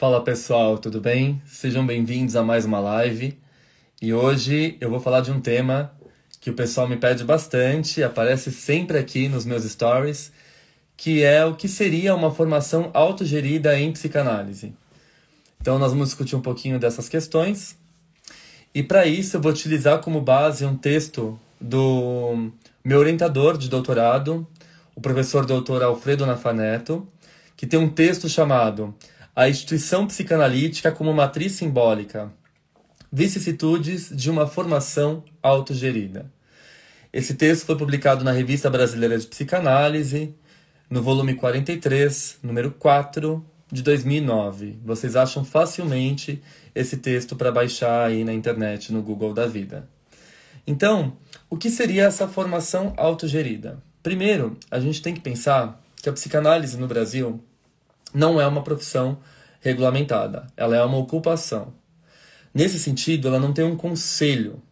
Fala pessoal, tudo bem? Sejam bem-vindos a mais uma live. E hoje eu vou falar de um tema que o pessoal me pede bastante, aparece sempre aqui nos meus stories, que é o que seria uma formação autogerida em psicanálise. Então nós vamos discutir um pouquinho dessas questões. E para isso eu vou utilizar como base um texto do meu orientador de doutorado, o professor doutor Alfredo Nafaneto, que tem um texto chamado a instituição psicanalítica como matriz simbólica, vicissitudes de uma formação autogerida. Esse texto foi publicado na Revista Brasileira de Psicanálise, no volume 43, número 4, de 2009. Vocês acham facilmente esse texto para baixar aí na internet, no Google da vida. Então, o que seria essa formação autogerida? Primeiro, a gente tem que pensar que a psicanálise no Brasil não é uma profissão regulamentada, ela é uma ocupação. Nesse sentido, ela não tem um conselho.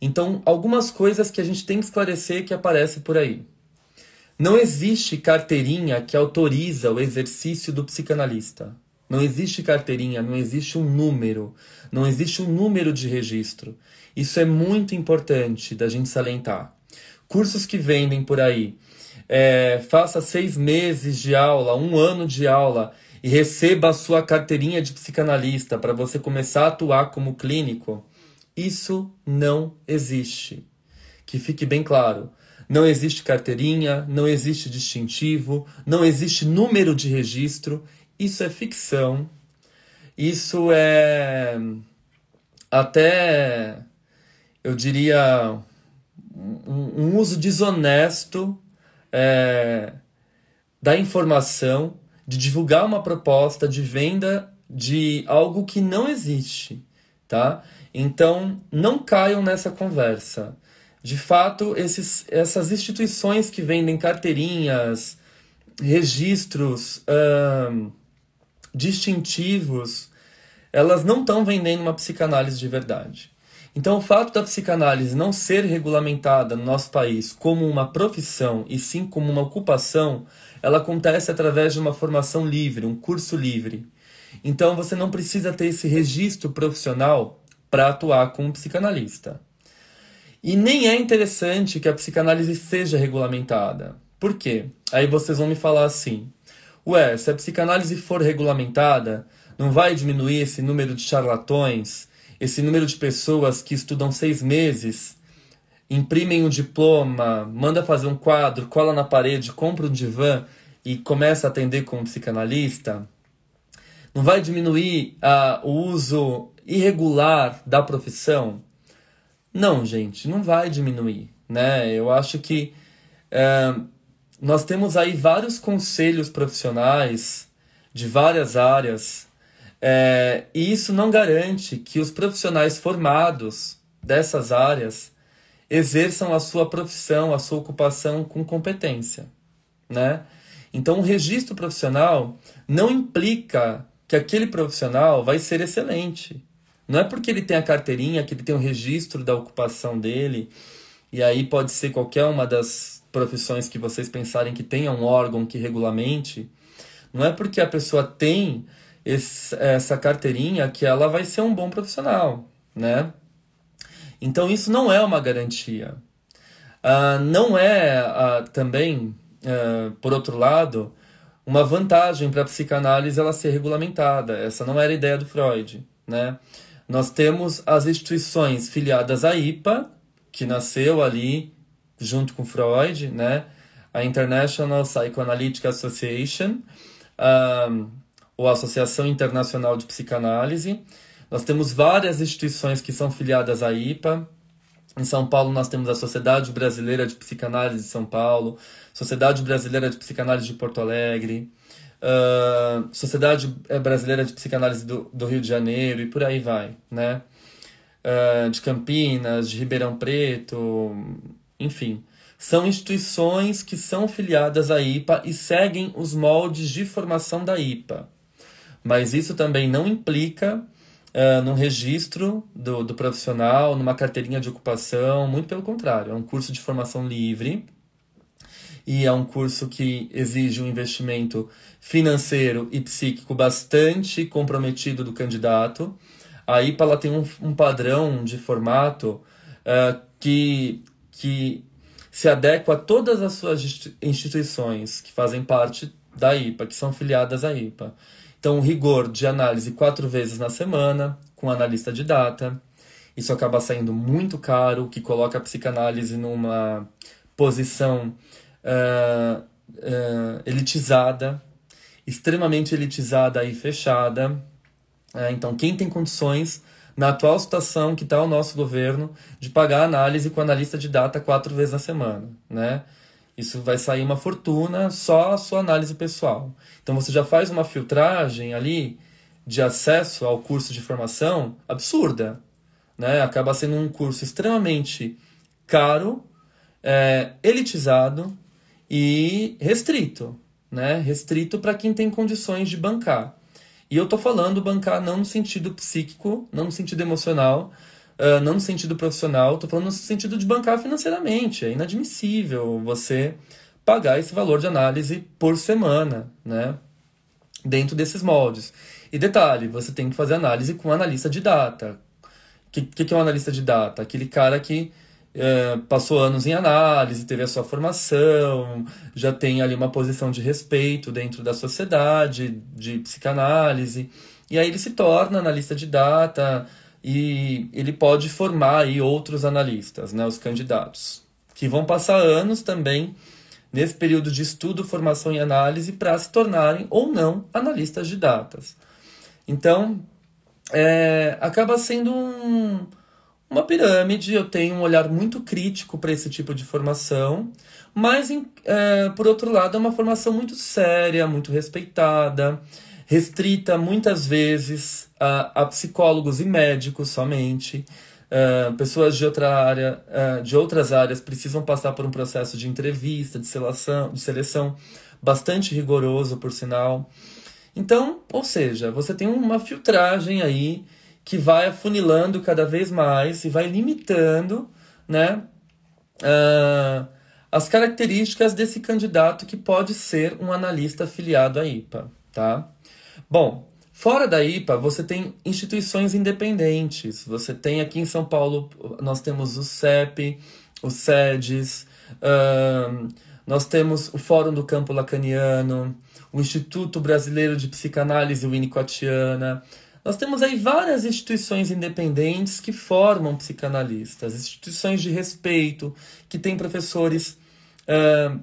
Então, algumas coisas que a gente tem que esclarecer que aparecem por aí. Não existe carteirinha que autoriza o exercício do psicanalista. Não existe carteirinha, não existe um número, não existe um número de registro. Isso é muito importante da gente salientar. Cursos que vendem por aí, é, faça seis meses de aula, um ano de aula e receba a sua carteirinha de psicanalista para você começar a atuar como clínico, isso não existe. Que fique bem claro. Não existe carteirinha, não existe distintivo, não existe número de registro. Isso é ficção. Isso é até, eu diria, um, um uso desonesto é, da informação, de divulgar uma proposta de venda de algo que não existe, tá? Então, não caiam nessa conversa. De fato, esses, essas instituições que vendem carteirinhas, registros distintivos, elas não estão vendendo uma psicanálise de verdade. Então, o fato da psicanálise não ser regulamentada no nosso país como uma profissão e sim como uma ocupação, ela acontece através de uma formação livre, um curso livre. Então, você não precisa ter esse registro profissional para atuar como psicanalista. E nem é interessante que a psicanálise seja regulamentada. Por quê? Aí vocês vão me falar assim: ué, se a psicanálise for regulamentada, não vai diminuir esse número de charlatões? Esse número de pessoas que estudam seis meses, imprimem um diploma, manda fazer um quadro, cola na parede, compra um divã e começa a atender como psicanalista, não vai diminuir uh, o uso irregular da profissão? Não, gente, não vai diminuir. Né? Eu acho que uh, nós temos aí vários conselhos profissionais de várias áreas é, e isso não garante que os profissionais formados dessas áreas exerçam a sua profissão, a sua ocupação com competência. Né? Então, o registro profissional não implica que aquele profissional vai ser excelente. Não é porque ele tem a carteirinha, que ele tem o registro da ocupação dele, e aí pode ser qualquer uma das profissões que vocês pensarem que tenha um órgão que regulamente. Não é porque a pessoa tem esse, essa carteirinha que ela vai ser um bom profissional, né? Então isso não é uma garantia. Uh, não é uh, também, uh, por outro lado, uma vantagem para a psicanálise ela ser regulamentada. Essa não era a ideia do Freud, né? Nós temos as instituições filiadas à IPA, que nasceu ali junto com Freud, né? A International Psychoanalytic Association, um, ou Associação Internacional de Psicanálise. Nós temos várias instituições que são filiadas à IPA. Em São Paulo nós temos a Sociedade Brasileira de Psicanálise de São Paulo, Sociedade Brasileira de Psicanálise de Porto Alegre, uh, Sociedade Brasileira de Psicanálise do, do, Rio de Janeiro e por aí vai, né? Uh, de Campinas, de Ribeirão Preto, enfim. São instituições que são filiadas à IPA e seguem os moldes de formação da IPA. Mas isso também não implica uh, registro do, do profissional, numa carteirinha de ocupação, muito pelo contrário, é um curso de formação livre e é um curso que exige um investimento financeiro e psíquico bastante comprometido do candidato. A IPA ela tem um, um padrão de formato uh, que, que se adequa a todas as suas instituições que fazem parte da IPA, que são filiadas à IPA. Então, rigor de análise quatro vezes na semana, com analista de data. Isso acaba saindo muito caro, o que coloca a psicanálise numa posição uh, uh, elitizada, extremamente elitizada e fechada. Uh, então, quem tem condições, na atual situação que está o nosso governo, de pagar análise com analista de data quatro vezes na semana, né? Isso vai sair uma fortuna só a sua análise pessoal. Então você já faz uma filtragem ali de acesso ao curso de formação absurda. Né? Acaba sendo um curso extremamente caro, é, elitizado e restrito, né? Restrito para quem tem condições de bancar. E eu estou falando bancar não no sentido psíquico, não no sentido emocional, uh, não no sentido profissional, estou falando no sentido de bancar financeiramente. É inadmissível você pagar esse valor de análise por semana, né? Dentro desses moldes. E detalhe, você tem que fazer análise com analista de data. O que, que, é um analista de data? Aquele cara que é, passou anos em análise, teve a sua formação, já tem ali uma posição de respeito dentro da sociedade, de psicanálise, e aí ele se torna analista de data e ele pode formar aí outros analistas, né, os candidatos, que vão passar anos também nesse período de estudo, formação e análise para se tornarem ou não analistas de datas. Então, é, acaba sendo um, uma pirâmide, eu tenho um olhar muito crítico para esse tipo de formação, mas, é, por outro lado, é uma formação muito séria, muito respeitada, restrita muitas vezes a, a psicólogos e médicos somente. Uh, pessoas de outra área, uh, de outras áreas precisam passar por um processo de entrevista, de seleção, de seleção bastante rigoroso, por sinal. Então, ou seja, você tem uma filtragem aí que vai afunilando cada vez mais e vai limitando né, uh, as características desse candidato que pode ser um analista afiliado à IPA. Tá? Bom, fora da IPA, você tem instituições independentes. Você tem aqui em São Paulo, nós temos o CEP, o SEDES, nós temos o Fórum do Campo Lacaniano, o Instituto Brasileiro de Psicanálise Winnicottiana, nós temos aí várias instituições independentes que formam psicanalistas, instituições de respeito, que têm professores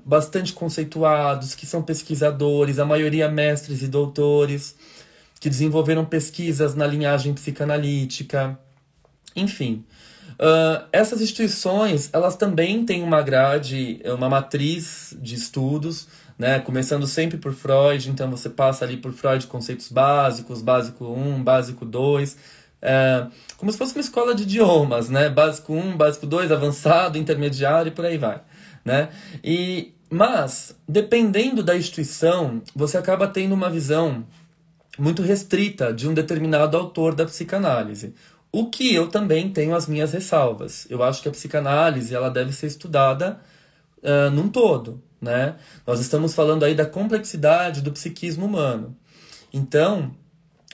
bastante conceituados, que são pesquisadores, a maioria mestres e doutores, que desenvolveram pesquisas na linhagem psicanalítica. Enfim, uh, essas instituições elas também têm uma grade, uma matriz de estudos né? Começando sempre por Freud, então você passa ali por Freud conceitos básicos, básico 1, básico 2, é, como se fosse uma escola de idiomas, né? Básico 1, básico 2, avançado, intermediário e por aí vai, né? E mas dependendo da instituição, você acaba tendo uma visão muito restrita de um determinado autor da psicanálise. O que eu também tenho as minhas ressalvas. Eu acho que a psicanálise ela deve ser estudada uh, num todo, né? Nós estamos falando aí da complexidade do psiquismo humano. Então,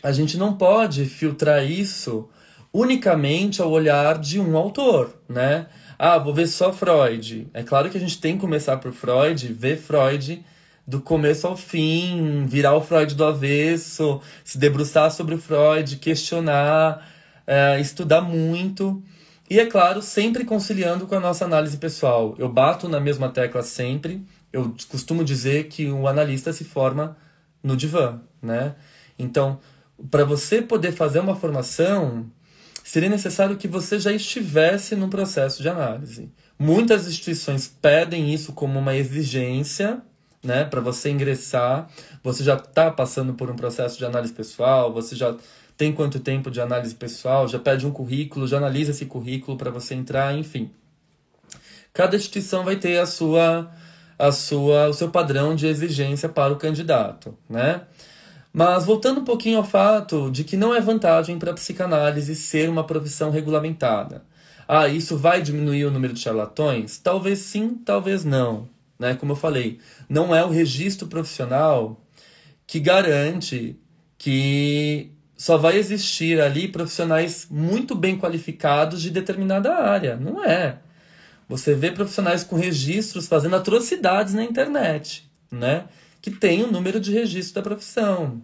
a gente não pode filtrar isso unicamente ao olhar de um autor, né? Ah, vou ver só Freud. É claro que a gente tem que começar por Freud, ver Freud do começo ao fim, virar o Freud do avesso, se debruçar sobre o Freud, questionar, é, estudar muito. E é claro, sempre conciliando com a nossa análise pessoal. Eu bato na mesma tecla sempre. Eu costumo dizer que o analista se forma no divã, né? Então, para você poder fazer uma formação, seria necessário que você já estivesse num processo de análise. Muitas instituições pedem isso como uma exigência, né, para você ingressar. Você já está passando por um processo de análise pessoal, você já tem quanto tempo de análise pessoal, já pede um currículo, já analisa esse currículo para você entrar, enfim. Cada instituição vai ter a sua a sua o seu padrão de exigência para o candidato, né? Mas voltando um pouquinho ao fato de que não é vantagem para a psicanálise ser uma profissão regulamentada. Ah, isso vai diminuir o número de charlatões? Talvez sim, talvez não. Né? Como eu falei, não é o registro profissional que garante que só vai existir ali profissionais muito bem qualificados de determinada área. Não é. Você vê profissionais com registros fazendo atrocidades na internet, né? Que tem o número de registro da profissão,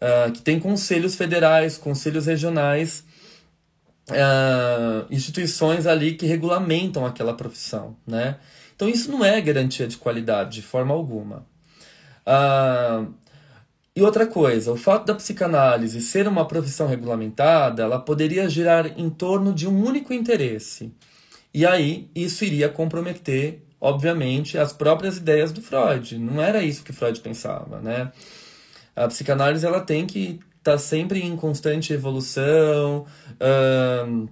uh, que tem conselhos federais, conselhos regionais, uh, instituições ali que regulamentam aquela profissão, né? Então isso não é garantia de qualidade de forma alguma. Uh, e outra coisa, o fato da psicanálise ser uma profissão regulamentada, ela poderia girar em torno de um único interesse. E aí isso iria comprometer obviamente, as próprias ideias do Freud. Não era isso que Freud pensava, né? A psicanálise ela tem que estar tá sempre em constante evolução, uh,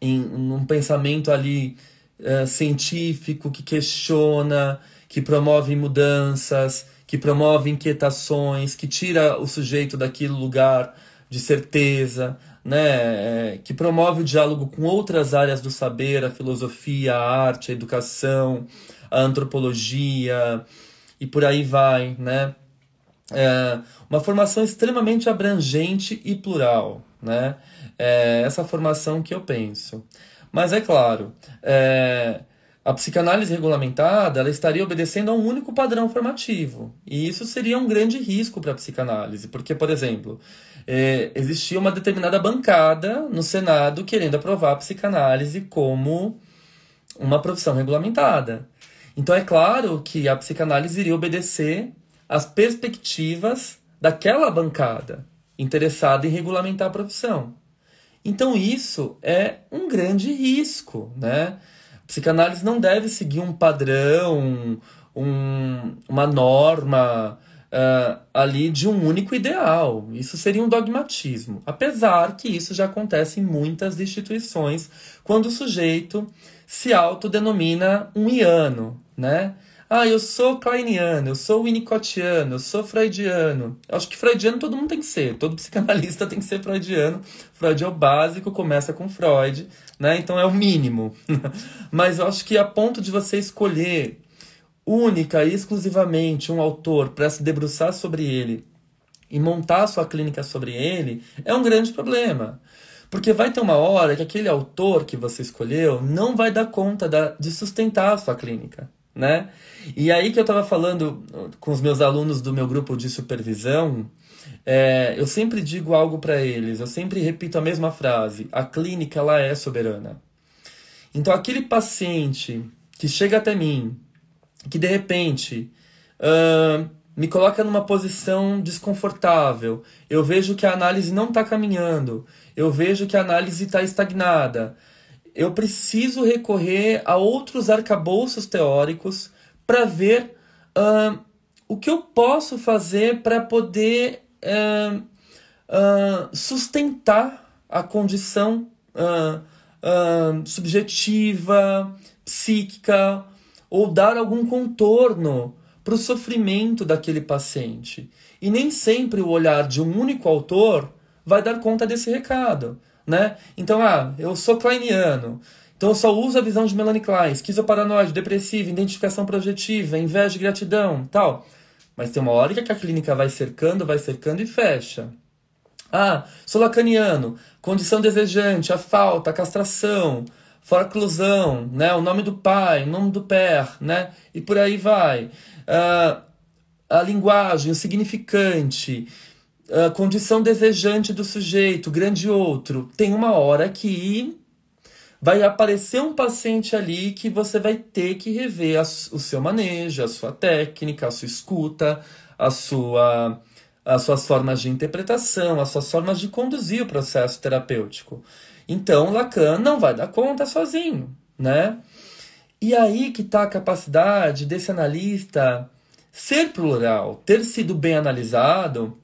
em um pensamento ali uh, científico que questiona, que promove mudanças, que promove inquietações, que tira o sujeito daquele lugar de certeza, né, é, que promove o diálogo com outras áreas do saber, a filosofia, a arte, a educação, a antropologia e por aí vai, né? É uma formação extremamente abrangente e plural, né? É essa formação que eu penso. Mas é claro, é, a psicanálise regulamentada ela estaria obedecendo a um único padrão formativo. E isso seria um grande risco para a psicanálise, porque, por exemplo, é, existia uma determinada bancada no Senado querendo aprovar a psicanálise como uma profissão regulamentada. Então é claro que a psicanálise iria obedecer às perspectivas daquela bancada interessada em regulamentar a profissão. Então isso é um grande risco, né? A psicanálise não deve seguir um padrão, um, uma norma uh, ali de um único ideal. Isso seria um dogmatismo. Apesar que isso já acontece em muitas instituições, quando o sujeito se autodenomina um iano, né? Ah, eu sou kleiniano, eu sou winnicottiano, eu sou freudiano. Eu acho que freudiano todo mundo tem que ser, todo psicanalista tem que ser freudiano. Freud é o básico, começa com Freud, né? Então é o mínimo. Mas eu acho que a ponto de você escolher única e exclusivamente um autor para se debruçar sobre ele e montar sua clínica sobre ele, é um grande problema. Porque vai ter uma hora que aquele autor que você escolheu não vai dar conta da, de sustentar a sua clínica, né? E aí que eu estava falando com os meus alunos do meu grupo de supervisão, é, eu sempre digo algo para eles, eu sempre repito a mesma frase: a clínica ela é soberana. Então aquele paciente que chega até mim que de repente uh, me coloca numa posição desconfortável. Eu vejo que a análise não está caminhando. Eu vejo que a análise está estagnada. Eu preciso recorrer a outros arcabouços teóricos para ver uh, o que eu posso fazer para poder uh, sustentar a condição subjetiva, psíquica ou dar algum contorno para o sofrimento daquele paciente. E nem sempre o olhar de um único autor vai dar conta desse recado, né? Então, ah, eu sou kleiniano, então eu só uso a visão de Melanie Klein, esquizoparanoide, depressiva, identificação projetiva, inveja e gratidão, tal. Mas tem uma hora que a clínica vai cercando, vai cercando e fecha. Ah, sou lacaniano, condição desejante, a falta, a castração, forclusão, né? o nome do pai, o nome do pé, né? e por aí vai. Uh, a linguagem, o significante, a condição desejante do sujeito, grande outro, tem uma hora que vai aparecer um paciente ali que você vai ter que rever a, o seu manejo, a sua técnica, a sua escuta, a sua, as suas formas de interpretação, as suas formas de conduzir o processo terapêutico. Então, Lacan não vai dar conta sozinho, né? E aí que está a capacidade desse analista ser plural, ter sido bem analisado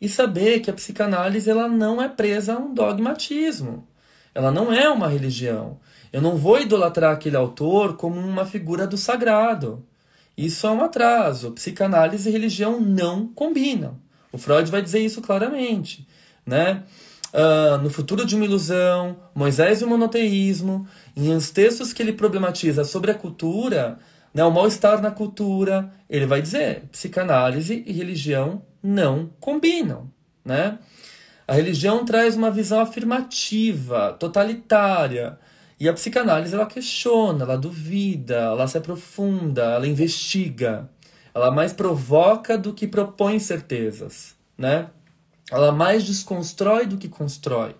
e saber que a psicanálise ela não é presa a um dogmatismo. Ela não é uma religião. Eu não vou idolatrar aquele autor como uma figura do sagrado. Isso é um atraso. Psicanálise e religião não combinam. O Freud vai dizer isso claramente. Né? Uh, no Futuro de uma Ilusão, Moisés e o Monoteísmo, em os textos que ele problematiza sobre a cultura, né, o mal-estar na cultura, ele vai dizer: psicanálise e religião não combinam. Né? A religião traz uma visão afirmativa, totalitária. E a psicanálise ela questiona, ela duvida, ela se aprofunda, ela investiga. Ela mais provoca do que propõe certezas, né? Ela mais desconstrói do que constrói.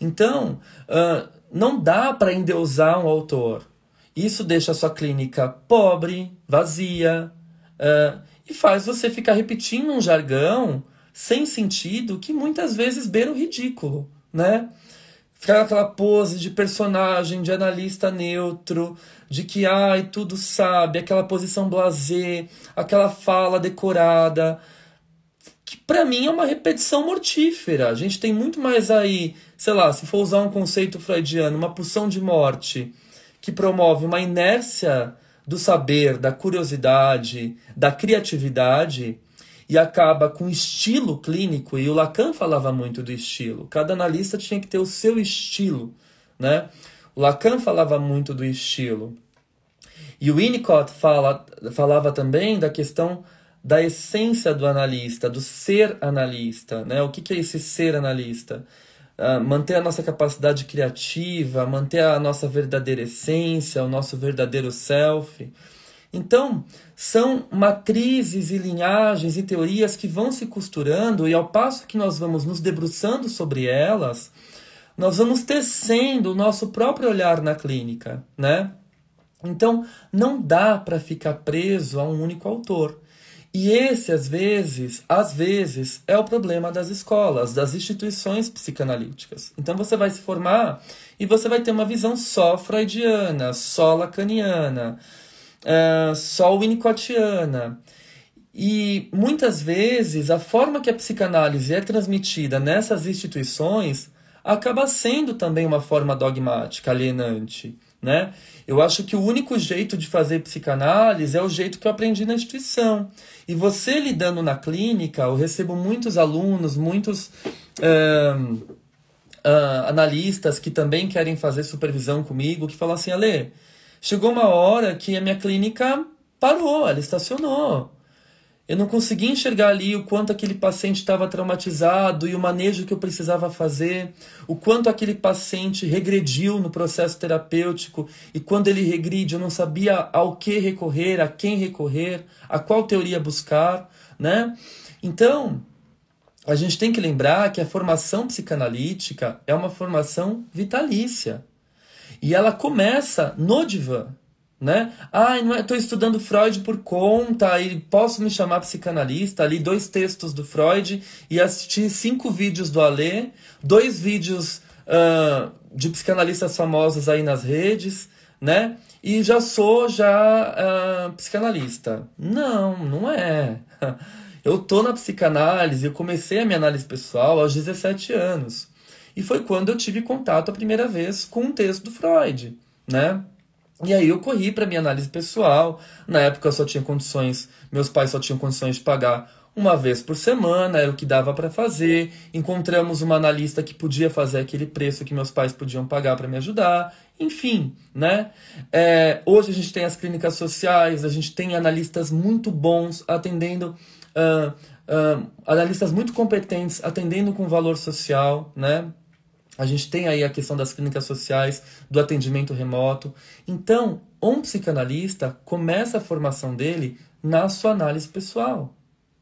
Então, uh, não dá para endeusar um autor. Isso deixa a sua clínica pobre, vazia, uh, e faz você ficar repetindo um jargão sem sentido que muitas vezes beira o ridículo, né? Ficar aquela pose de personagem, de analista neutro, de que ai, tudo sabe, aquela posição blasé, aquela fala decorada, que para mim é uma repetição mortífera. A gente tem muito mais aí, sei lá, se for usar um conceito freudiano, uma pulsão de morte que promove uma inércia do saber, da curiosidade, da criatividade, e acaba com estilo clínico, e o Lacan falava muito do estilo. Cada analista tinha que ter o seu estilo, né? O Lacan falava muito do estilo. E o Winnicott fala, falava também da questão da essência do analista, do ser analista, né? O que, que é esse ser analista? Uh, manter a nossa capacidade criativa, manter a nossa verdadeira essência, o nosso verdadeiro self. Então, são matrizes e linhagens e teorias que vão se costurando, e ao passo que nós vamos nos debruçando sobre elas, nós vamos tecendo o nosso próprio olhar na clínica, né? Então, não dá para ficar preso a um único autor. E esse, às vezes, às vezes, é o problema das escolas, das instituições psicanalíticas. Então você vai se formar e você vai ter uma visão só freudiana, só lacaniana, uh, só winnicottiana. E muitas vezes a forma que a psicanálise é transmitida nessas instituições acaba sendo também uma forma dogmática, alienante. Né? Eu acho que o único jeito de fazer psicanálise é o jeito que eu aprendi na instituição. E você lidando na clínica, eu recebo muitos alunos, muitos uh, analistas que também querem fazer supervisão comigo, que falam assim, Ale, Chegou uma hora que a minha clínica parou, ela estacionou. Eu não consegui enxergar ali o quanto aquele paciente estava traumatizado e o manejo que eu precisava fazer, o quanto aquele paciente regrediu no processo terapêutico e quando ele regride eu não sabia ao que recorrer, a quem recorrer, a qual teoria buscar, né? Então, a gente tem que lembrar que a formação psicanalítica é uma formação vitalícia. E ela começa no divã, né? Ah, estou é, estudando Freud por conta e posso me chamar psicanalista. Ali dois textos do Freud e assisti cinco vídeos do Alê, dois vídeos uh, de psicanalistas famosos aí nas redes, né? E já sou já uh, psicanalista. Não, não é. Eu tô na psicanálise, eu comecei a minha análise pessoal aos 17 anos. E foi quando eu tive contato a primeira vez com um texto do Freud, né? E aí eu corri para minha análise pessoal. Na época eu só tinha condições, meus pais só tinham condições de pagar uma vez por semana, era o que dava para fazer. Encontramos uma analista que podia fazer aquele preço que meus pais podiam pagar para me ajudar. Enfim, né? É, hoje a gente tem as clínicas sociais, a gente tem analistas muito bons atendendo, uh, uh, analistas muito competentes atendendo com valor social, né? A gente tem aí a questão das clínicas sociais, do atendimento remoto. Então, um psicanalista começa a formação dele na sua análise pessoal,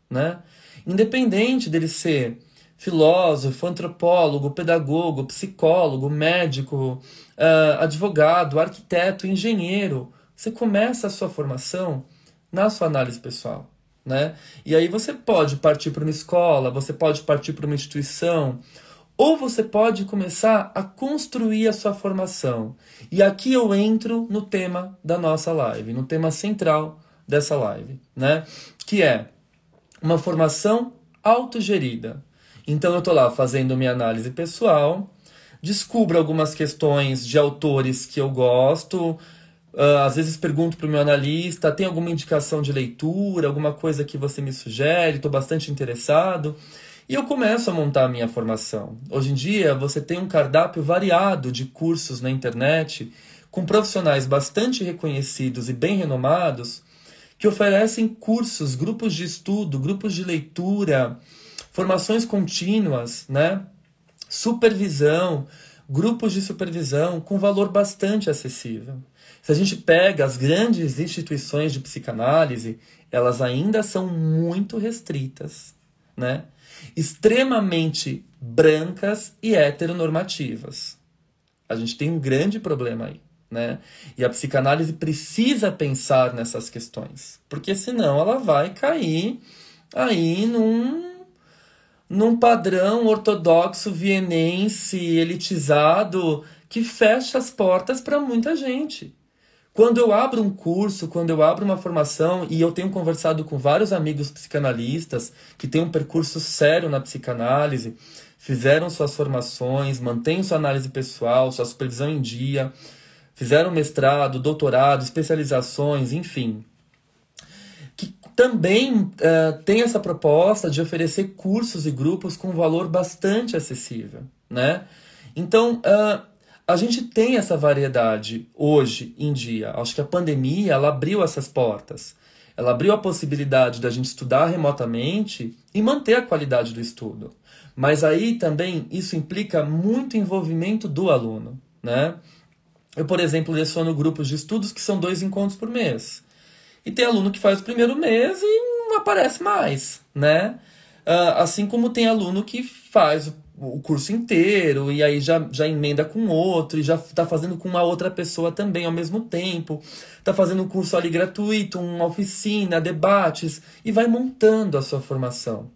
né? Independente dele ser filósofo, antropólogo, pedagogo, psicólogo, médico, uh, advogado, arquiteto, engenheiro, você começa a sua formação na sua análise pessoal. Né? E aí você pode partir para uma escola, você pode partir para uma instituição, ou você pode começar a construir a sua formação. E aqui eu entro no tema da nossa live, no tema central dessa live, né? Que é uma formação autogerida. Então eu estou lá fazendo minha análise pessoal, descubro algumas questões de autores que eu gosto, uh, às vezes pergunto para o meu analista, tem alguma indicação de leitura, alguma coisa que você me sugere, estou bastante interessado. E eu começo a montar a minha formação. Hoje em dia, você tem um cardápio variado de cursos na internet, com profissionais bastante reconhecidos e bem renomados, que oferecem cursos, grupos de estudo, grupos de leitura, formações contínuas, né? supervisão, grupos de supervisão com valor bastante acessível. Se a gente pega as grandes instituições de psicanálise, elas ainda são muito restritas, né? Extremamente brancas e heteronormativas. A gente tem um grande problema aí. Né? E a psicanálise precisa pensar nessas questões, porque senão ela vai cair aí num, num padrão ortodoxo vienense elitizado que fecha as portas para muita gente. Quando eu abro um curso, quando eu abro uma formação, e eu tenho conversado com vários amigos psicanalistas que têm um percurso sério na psicanálise, fizeram suas formações, mantêm sua análise pessoal, sua supervisão em dia, fizeram mestrado, doutorado, especializações, enfim. Que também uh, tem essa proposta de oferecer cursos e grupos com valor bastante acessível, né? Então, uh, a gente tem essa variedade hoje em dia. Acho que a pandemia ela abriu essas portas. Ela abriu a possibilidade da gente estudar remotamente e manter a qualidade do estudo. Mas aí também isso implica muito envolvimento do aluno, né? Eu, por exemplo, leciono grupos de estudos que são dois encontros por mês. E tem aluno que faz o primeiro mês e não aparece mais, né? Uh, assim como tem aluno que faz o curso inteiro e aí já, já emenda com outro e já está fazendo com uma outra pessoa também ao mesmo tempo. Está fazendo um curso ali gratuito, uma oficina, debates e vai montando a sua formação.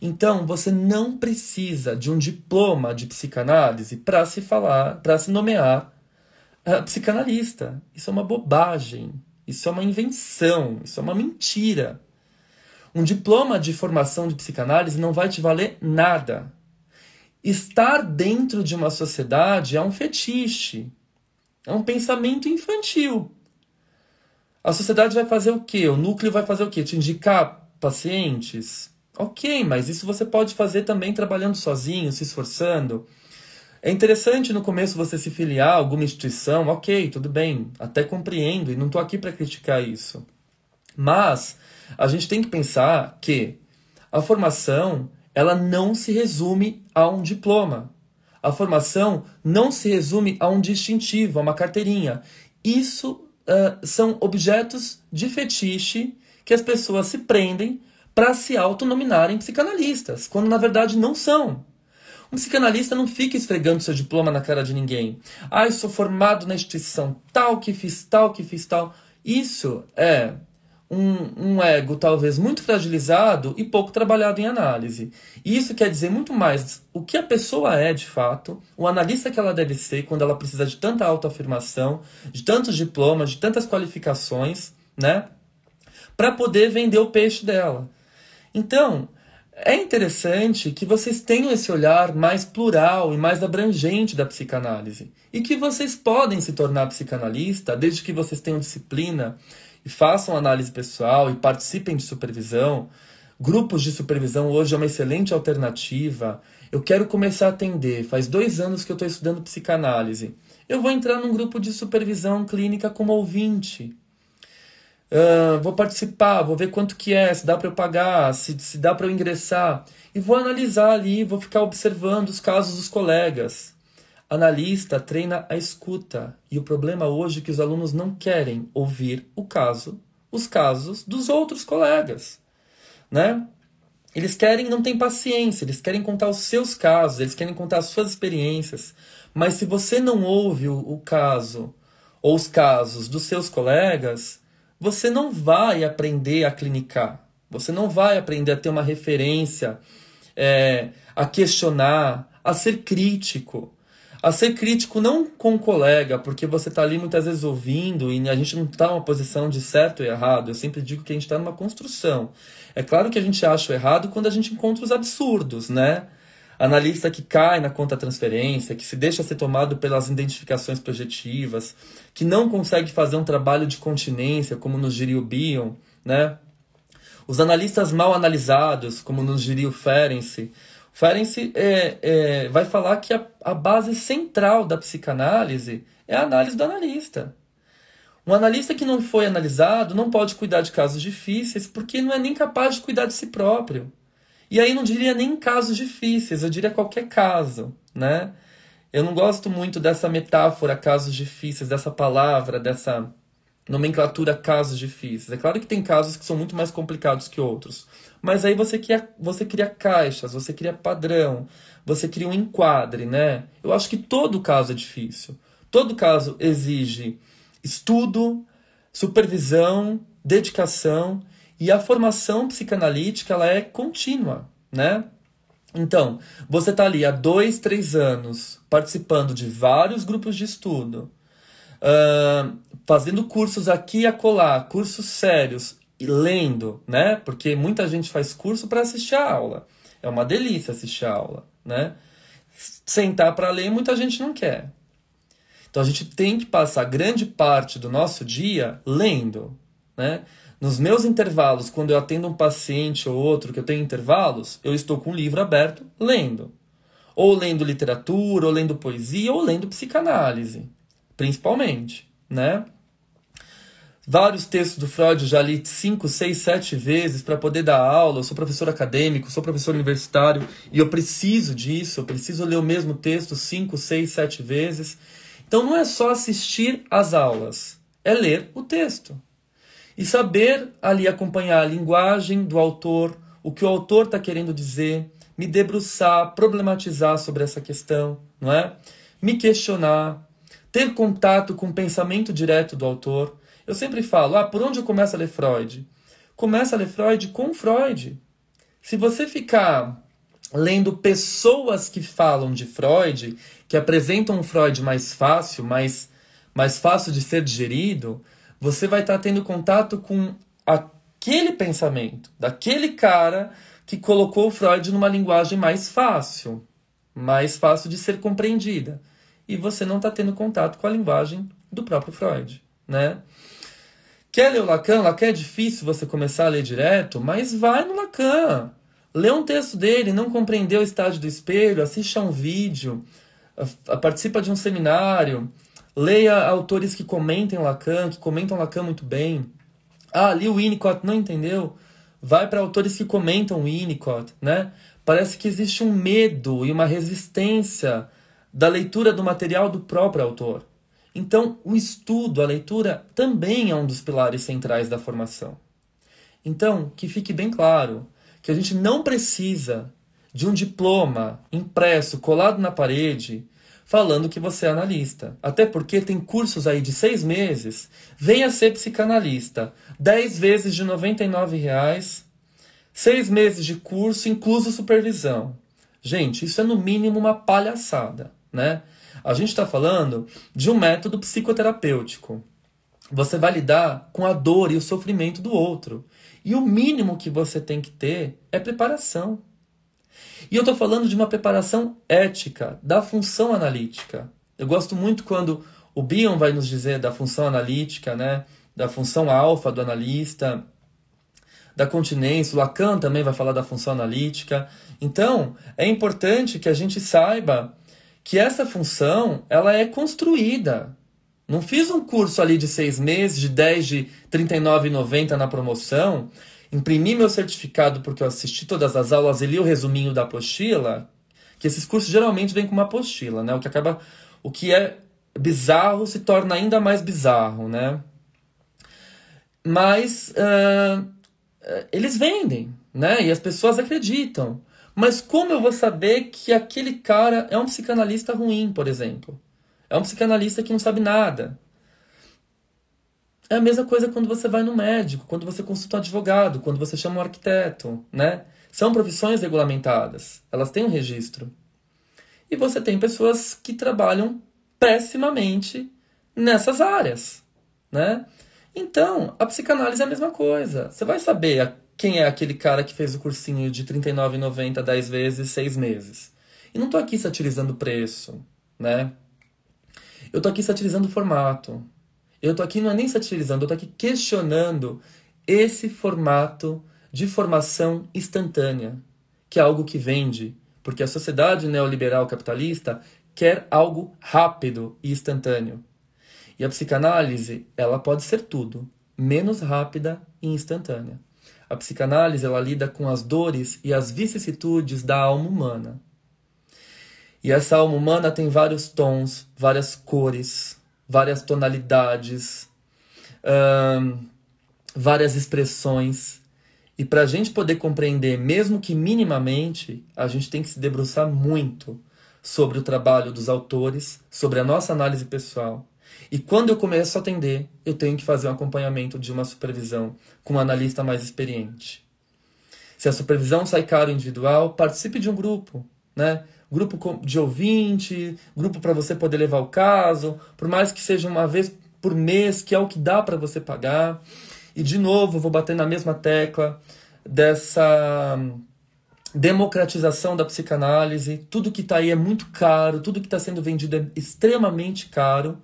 Então, você não precisa de um diploma de psicanálise para se falar, para se nomear uh, psicanalista. Isso é uma bobagem. Isso é uma invenção. Isso é uma mentira. Um diploma de formação de psicanálise não vai te valer nada Estar dentro de uma sociedade é um fetiche, é um pensamento infantil. A sociedade vai fazer o quê? O núcleo vai fazer o quê? Te indicar pacientes? Ok, mas isso você pode fazer também trabalhando sozinho, se esforçando. É interessante no começo você se filiar a alguma instituição, ok, tudo bem, até compreendo e não estou aqui para criticar isso. Mas a gente tem que pensar que a formação ela não se resume a um diploma. A formação não se resume a um distintivo, a uma carteirinha. Isso uh, são objetos de fetiche que as pessoas se prendem para se autonominarem psicanalistas, quando na verdade não são. Um psicanalista não fica esfregando seu diploma na cara de ninguém. Ah, eu sou formado na instituição tal, que fiz tal, que fiz tal. Isso é um, um ego talvez muito fragilizado e pouco trabalhado em análise. E isso quer dizer muito mais o que a pessoa é de fato, o analista que ela deve ser quando ela precisa de tanta autoafirmação, de tantos diplomas, de tantas qualificações, né? Para poder vender o peixe dela. Então, é interessante que vocês tenham esse olhar mais plural e mais abrangente da psicanálise. E que vocês podem se tornar psicanalista desde que vocês tenham disciplina, e façam análise pessoal e participem de supervisão. Grupos de supervisão hoje é uma excelente alternativa. Eu quero começar a atender. Faz dois anos que eu estou estudando psicanálise. Eu vou entrar num grupo de supervisão clínica como ouvinte. Uh, vou participar, vou ver quanto que é, se dá para eu pagar, se, se dá para eu ingressar. E vou analisar ali, vou ficar observando os casos dos colegas. Analista treina a escuta. E o problema hoje é que os alunos não querem ouvir o caso, os casos dos outros colegas, né? Eles querem, não tem paciência, eles querem contar os seus casos, eles querem contar as suas experiências. Mas se você não ouve o, o caso ou os casos dos seus colegas, você não vai aprender a clinicar. Você não vai aprender a ter uma referência, é, a questionar, a ser crítico. A ser crítico não com o colega, porque você está ali muitas vezes ouvindo e a gente não está numa posição de certo e errado. Eu sempre digo que a gente está numa construção. É claro que a gente acha o errado quando a gente encontra os absurdos, né? Analista que cai na conta transferência, que se deixa ser tomado pelas identificações projetivas, que não consegue fazer um trabalho de continência, como nos diria o Bion, né? Os analistas mal analisados, como nos diria o Ferenczi, Ferenczi é, é, vai falar que a, a base central da psicanálise é a análise do analista. Um analista que não foi analisado não pode cuidar de casos difíceis porque não é nem capaz de cuidar de si próprio. E aí não diria nem casos difíceis, eu diria qualquer caso, né? Eu não gosto muito dessa metáfora casos difíceis, dessa palavra, dessa nomenclatura casos difíceis. É claro que tem casos que são muito mais complicados que outros, mas aí você cria, você cria caixas, você cria padrão, você cria um enquadre, né? Eu acho que todo caso é difícil. Todo caso exige estudo, supervisão, dedicação e a formação psicanalítica ela é contínua, né? Então, você está ali há dois, três anos participando de vários grupos de estudo, uh, fazendo cursos aqui e acolá, cursos sérios, e lendo, né? Porque muita gente faz curso para assistir a aula. É uma delícia assistir a aula, né? Sentar para ler, muita gente não quer. Então a gente tem que passar grande parte do nosso dia lendo, né? Nos meus intervalos, quando eu atendo um paciente ou outro que eu tenho intervalos, eu estou com o livro aberto lendo. Ou lendo literatura, ou lendo poesia, ou lendo psicanálise, principalmente, né? Vários textos do Freud eu já li 5, 6, 7 vezes para poder dar aula. Eu sou professor acadêmico, sou professor universitário e eu preciso disso. Eu preciso ler o mesmo texto 5, 6, 7 vezes. Então não é só assistir às aulas, é ler o texto. E saber ali acompanhar a linguagem do autor, o que o autor está querendo dizer, me debruçar, problematizar sobre essa questão, não é? Me questionar, ter contato com o pensamento direto do autor. Eu sempre falo, ah, por onde eu começo a ler Freud? Começa a ler Freud com Freud. Se você ficar lendo pessoas que falam de Freud, que apresentam um Freud mais fácil, mais, mais fácil de ser digerido, você vai estar tendo contato com aquele pensamento, daquele cara que colocou o Freud numa linguagem mais fácil, mais fácil de ser compreendida. E você não está tendo contato com a linguagem do próprio Freud, né? Quer ler o Lacan? Lacan é difícil você começar a ler direto, mas vai no Lacan. Lê um texto dele, não compreendeu o estágio do espelho, assiste a um vídeo, participa de um seminário, leia autores que comentem Lacan, que comentam Lacan muito bem. Ah, li o Winnicott, não entendeu? Vai para autores que comentam o Winnicott, né? Parece que existe um medo e uma resistência da leitura do material do próprio autor. Então, o estudo, a leitura, também é um dos pilares centrais da formação. Então, que fique bem claro, que a gente não precisa de um diploma impresso, colado na parede, falando que você é analista. Até porque tem cursos aí de seis meses. Venha ser psicanalista. Dez vezes de 99 reais. Seis meses de curso, incluso supervisão. Gente, isso é no mínimo uma palhaçada, né? A gente está falando de um método psicoterapêutico. Você vai lidar com a dor e o sofrimento do outro. E o mínimo que você tem que ter é preparação. E eu estou falando de uma preparação ética, da função analítica. Eu gosto muito quando o Bion vai nos dizer da função analítica, né? da função alfa do analista, da continência. O Lacan também vai falar da função analítica. Então, é importante que a gente saiba que essa função ela é construída. Não fiz um curso ali de seis meses, de 10 de R$ 39,90 na promoção, imprimi meu certificado porque eu assisti todas as aulas e li o resuminho da apostila, que esses cursos geralmente vêm com uma apostila, né? O que acaba O que é bizarro se torna ainda mais bizarro, né? Mas uh, eles vendem, né? E as pessoas acreditam. Mas como eu vou saber que aquele cara é um psicanalista ruim, por exemplo? É um psicanalista que não sabe nada. É a mesma coisa quando você vai no médico, quando você consulta um advogado, quando você chama um arquiteto, né? São profissões regulamentadas, elas têm um registro. E você tem pessoas que trabalham pessimamente nessas áreas, né? Então, a psicanálise é a mesma coisa. Você vai saber quem é aquele cara que fez o cursinho de R$ 39,90 10 vezes, 6 meses. E não estou aqui satirizando preço, né? Eu estou aqui satirizando o formato. Eu estou aqui não é nem satirizando, eu estou aqui questionando esse formato de formação instantânea, que é algo que vende, porque a sociedade neoliberal capitalista quer algo rápido e instantâneo. E a psicanálise, ela pode ser tudo, menos rápida e instantânea. A psicanálise, ela lida com as dores e as vicissitudes da alma humana. E essa alma humana tem vários tons, várias cores, várias tonalidades, hum, várias expressões. E para a gente poder compreender, mesmo que minimamente, a gente tem que se debruçar muito sobre o trabalho dos autores, sobre a nossa análise pessoal. E quando eu começo a atender, eu tenho que fazer um acompanhamento de uma supervisão com um analista mais experiente. Se a supervisão sai caro individual, participe de um grupo, né? Grupo de ouvinte, grupo para você poder levar o caso, por mais que seja uma vez por mês, que é o que dá para você pagar. E de novo, vou bater na mesma tecla dessa democratização da psicanálise. Tudo que está aí é muito caro, tudo que está sendo vendido é extremamente caro.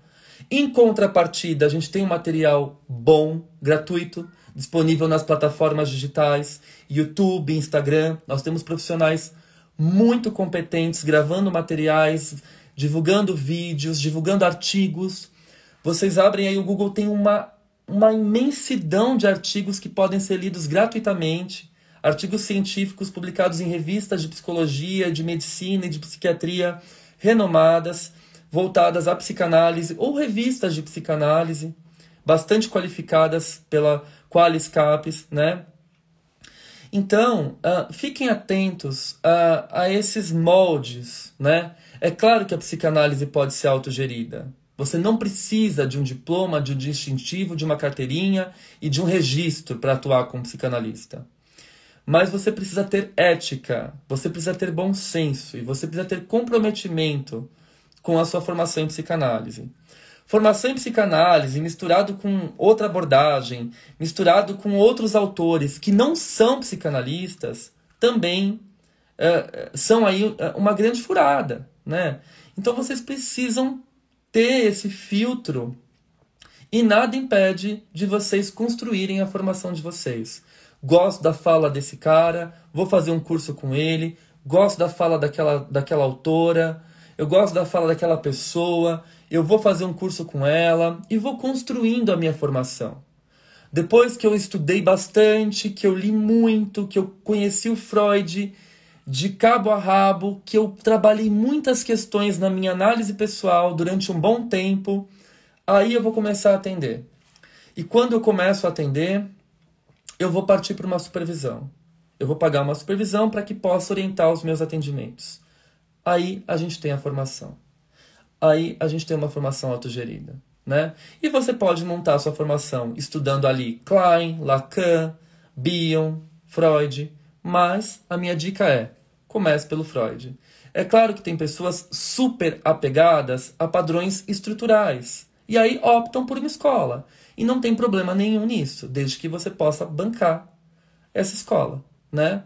Em contrapartida, a gente tem um material bom, gratuito, disponível nas plataformas digitais, YouTube, Instagram. Nós temos profissionais muito competentes gravando materiais, divulgando vídeos, divulgando artigos. Vocês abrem aí o Google, tem uma, uma imensidão de artigos que podem ser lidos gratuitamente artigos científicos publicados em revistas de psicologia, de medicina e de psiquiatria renomadas, voltadas à psicanálise, ou revistas de psicanálise, bastante qualificadas pela Qualis Capes, né? Então, uh, fiquem atentos uh, a esses moldes, né? É claro que a psicanálise pode ser autogerida. Você não precisa de um diploma, de um distintivo, de uma carteirinha e de um registro para atuar como psicanalista. Mas você precisa ter ética, você precisa ter bom senso e você precisa ter comprometimento com a sua formação em psicanálise. Formação em psicanálise misturado com outra abordagem, misturado com outros autores que não são psicanalistas, também uh, são aí uma grande furada, né? Então vocês precisam ter esse filtro e nada impede de vocês construírem a formação de vocês gosto da fala desse cara, vou fazer um curso com ele, gosto da fala daquela, daquela autora, eu gosto da fala daquela pessoa, eu vou fazer um curso com ela e vou construindo a minha formação. Depois que eu estudei bastante, que eu li muito, que eu conheci o Freud de cabo a rabo, que eu trabalhei muitas questões na minha análise pessoal durante um bom tempo, aí eu vou começar a atender. E quando eu começo a atender, eu vou partir para uma supervisão. Eu vou pagar uma supervisão para que possa orientar os meus atendimentos. Aí a gente tem a formação. Aí a gente tem uma formação autogerida. Né? E você pode montar sua formação estudando ali Klein, Lacan, Bion, Freud, mas a minha dica é: comece pelo Freud. É claro que tem pessoas super apegadas a padrões estruturais e aí optam por uma escola. E não tem problema nenhum nisso, desde que você possa bancar essa escola, né?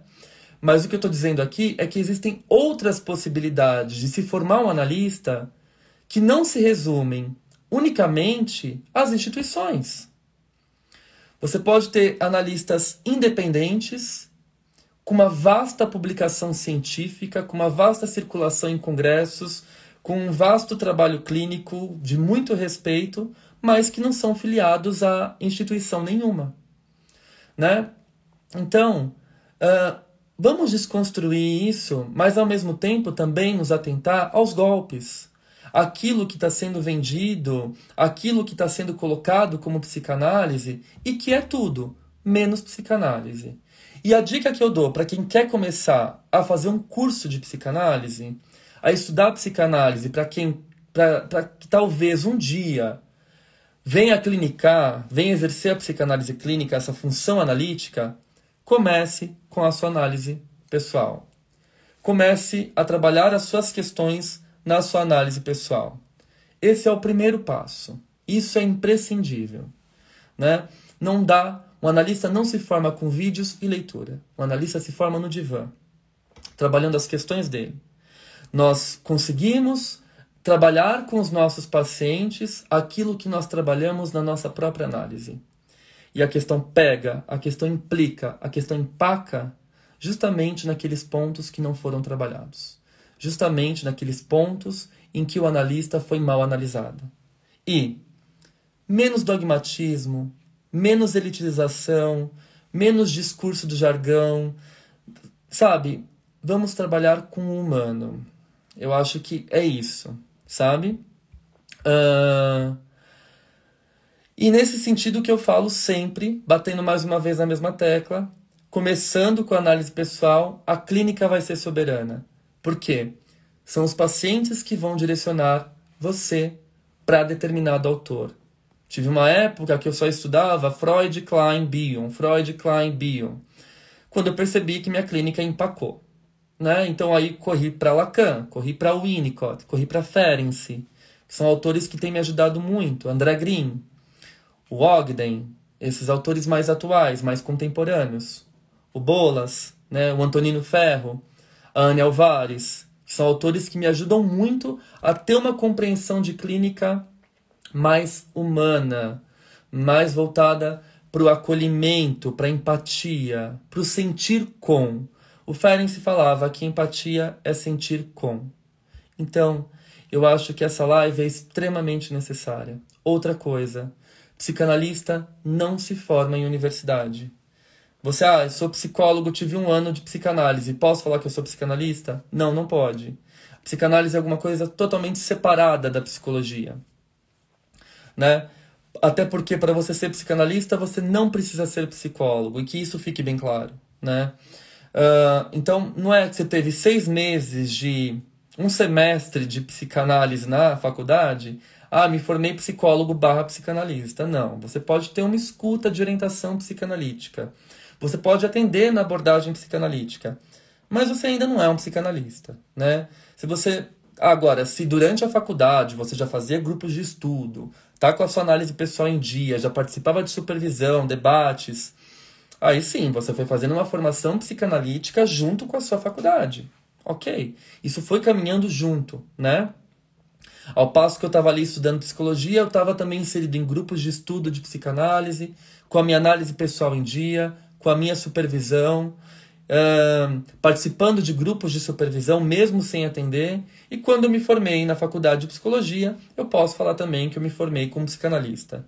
Mas o que eu estou dizendo aqui é que existem outras possibilidades de se formar um analista que não se resumem unicamente às instituições. Você pode ter analistas independentes, com uma vasta publicação científica, com uma vasta circulação em congressos, com um vasto trabalho clínico de muito respeito, mas que não são filiados a instituição nenhuma. Né? Então, vamos desconstruir isso, mas ao mesmo tempo também nos atentar aos golpes, aquilo que está sendo vendido, aquilo que está sendo colocado como psicanálise e que é tudo menos psicanálise. E a dica que eu dou para quem quer começar a fazer um curso de psicanálise, a estudar psicanálise, para quem para que talvez um dia venha clinicar, venha exercer a psicanálise clínica, essa função analítica, comece com a sua análise pessoal. Comece a trabalhar as suas questões na sua análise pessoal. Esse é o primeiro passo. Isso é imprescindível. Né? Não dá. Um analista não se forma com vídeos e leitura. O analista se forma no divã, trabalhando as questões dele. Nós conseguimos trabalhar com os nossos pacientes aquilo que nós trabalhamos na nossa própria análise. E a questão pega, a questão implica, a questão empaca justamente naqueles pontos que não foram trabalhados justamente naqueles pontos em que o analista foi mal analisado. E menos dogmatismo, menos elitização, menos discurso do jargão, sabe? Vamos trabalhar com o humano. Eu acho que é isso, sabe? Uh... E nesse sentido que eu falo sempre, batendo mais uma vez na mesma tecla, começando com a análise pessoal, a clínica vai ser soberana. Por quê? São os pacientes que vão direcionar você para determinado autor. Tive uma época que eu só estudava Freud, Klein, Bion, Freud, Klein, Bion. Quando eu percebi que minha clínica empacou. Né? Então aí corri para Lacan, corri para Winnicott, corri para Ferenczi, que são autores que têm me ajudado muito. André Green, o Ogden, esses autores mais atuais, mais contemporâneos. O Bolas, né? o Antonino Ferro. Anne Alvares, são autores que me ajudam muito a ter uma compreensão de clínica mais humana, mais voltada para o acolhimento, para a empatia, para o sentir com. O Ferenczi falava que empatia é sentir com. Então, eu acho que essa live é extremamente necessária. Outra coisa, psicanalista não se forma em universidade. Você, ah, eu sou psicólogo, tive um ano de psicanálise. Posso falar que eu sou psicanalista? Não, não pode. psicanálise é alguma coisa totalmente separada da psicologia. Né? Até porque para você ser psicanalista, você não precisa ser psicólogo, e que isso fique bem claro. Né? Uh, então, não é que você teve seis meses de um semestre de psicanálise na faculdade, ah, me formei psicólogo barra psicanalista. Não, você pode ter uma escuta de orientação psicanalítica. Você pode atender na abordagem psicanalítica, mas você ainda não é um psicanalista, né? Se você agora, se durante a faculdade você já fazia grupos de estudo, tá com a sua análise pessoal em dia, já participava de supervisão, debates, aí sim, você foi fazendo uma formação psicanalítica junto com a sua faculdade. OK. Isso foi caminhando junto, né? Ao passo que eu estava ali estudando psicologia, eu estava também inserido em grupos de estudo de psicanálise, com a minha análise pessoal em dia, com a minha supervisão, uh, participando de grupos de supervisão, mesmo sem atender. E quando eu me formei na faculdade de psicologia, eu posso falar também que eu me formei como psicanalista.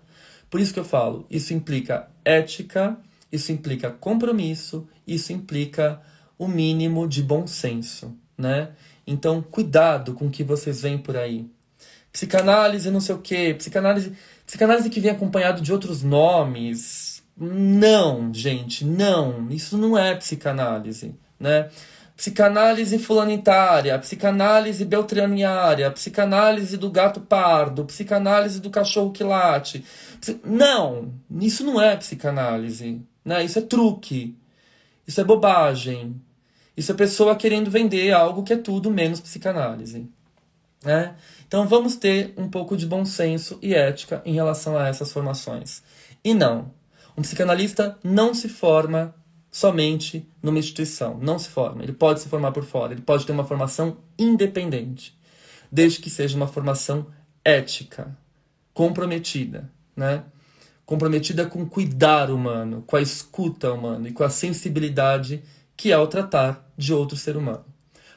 Por isso que eu falo, isso implica ética, isso implica compromisso, isso implica o mínimo de bom senso, né? Então, cuidado com o que vocês veem por aí. Psicanálise não sei o quê, psicanálise, psicanálise que vem acompanhado de outros nomes, não, gente, não. Isso não é psicanálise, né? Psicanálise fulanitária, psicanálise beltraniária, psicanálise do gato pardo, psicanálise do cachorro que late. Não, isso não é psicanálise, né? Isso é truque. Isso é bobagem. Isso é pessoa querendo vender algo que é tudo menos psicanálise, né? Então vamos ter um pouco de bom senso e ética em relação a essas formações. E não, um psicanalista não se forma somente numa instituição, não se forma. Ele pode se formar por fora, ele pode ter uma formação independente, desde que seja uma formação ética, comprometida, né? Comprometida com o cuidar humano, com a escuta humana e com a sensibilidade que é o tratar de outro ser humano.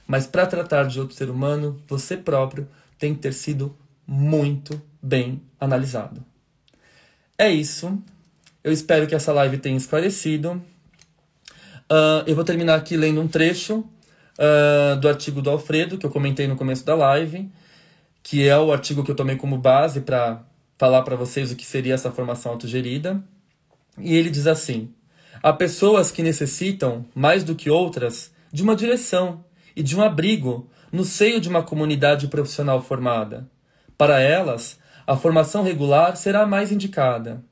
Mas para tratar de outro ser humano, você próprio tem que ter sido muito bem analisado. É isso. Eu espero que essa live tenha esclarecido. Uh, eu vou terminar aqui lendo um trecho uh, do artigo do Alfredo, que eu comentei no começo da live, que é o artigo que eu tomei como base para falar para vocês o que seria essa formação autogerida. E ele diz assim: há pessoas que necessitam, mais do que outras, de uma direção e de um abrigo no seio de uma comunidade profissional formada. Para elas, a formação regular será a mais indicada.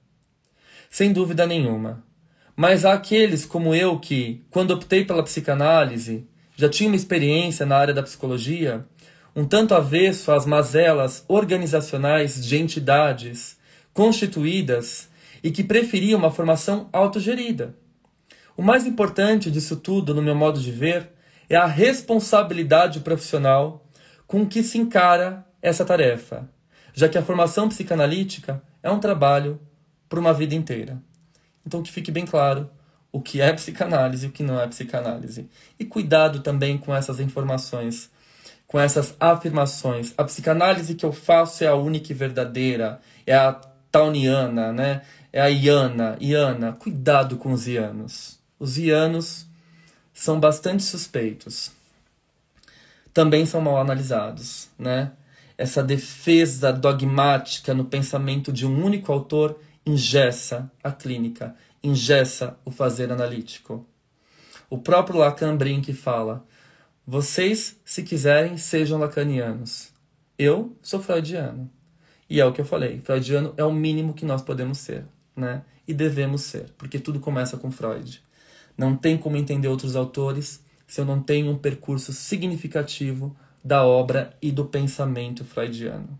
Sem dúvida nenhuma. Mas há aqueles como eu que, quando optei pela psicanálise, já tinha uma experiência na área da psicologia, um tanto avesso às mazelas organizacionais de entidades constituídas e que preferia uma formação autogerida. O mais importante disso tudo, no meu modo de ver, é a responsabilidade profissional com que se encara essa tarefa, já que a formação psicanalítica é um trabalho por uma vida inteira. Então que fique bem claro o que é psicanálise e o que não é psicanálise. E cuidado também com essas informações, com essas afirmações. A psicanálise que eu faço é a única e verdadeira, é a tauniana, né? É a iana, iana. Cuidado com os ianos. Os ianos são bastante suspeitos. Também são mal analisados, né? Essa defesa dogmática no pensamento de um único autor ingessa a clínica, ingessa o fazer analítico. O próprio Lacan Brink fala: vocês, se quiserem, sejam lacanianos. Eu sou freudiano. E é o que eu falei: freudiano é o mínimo que nós podemos ser, né? E devemos ser, porque tudo começa com Freud. Não tem como entender outros autores se eu não tenho um percurso significativo da obra e do pensamento freudiano.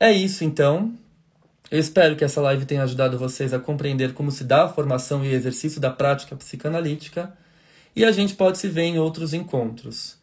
É isso então. Eu espero que essa live tenha ajudado vocês a compreender como se dá a formação e exercício da prática psicanalítica. E a gente pode se ver em outros encontros.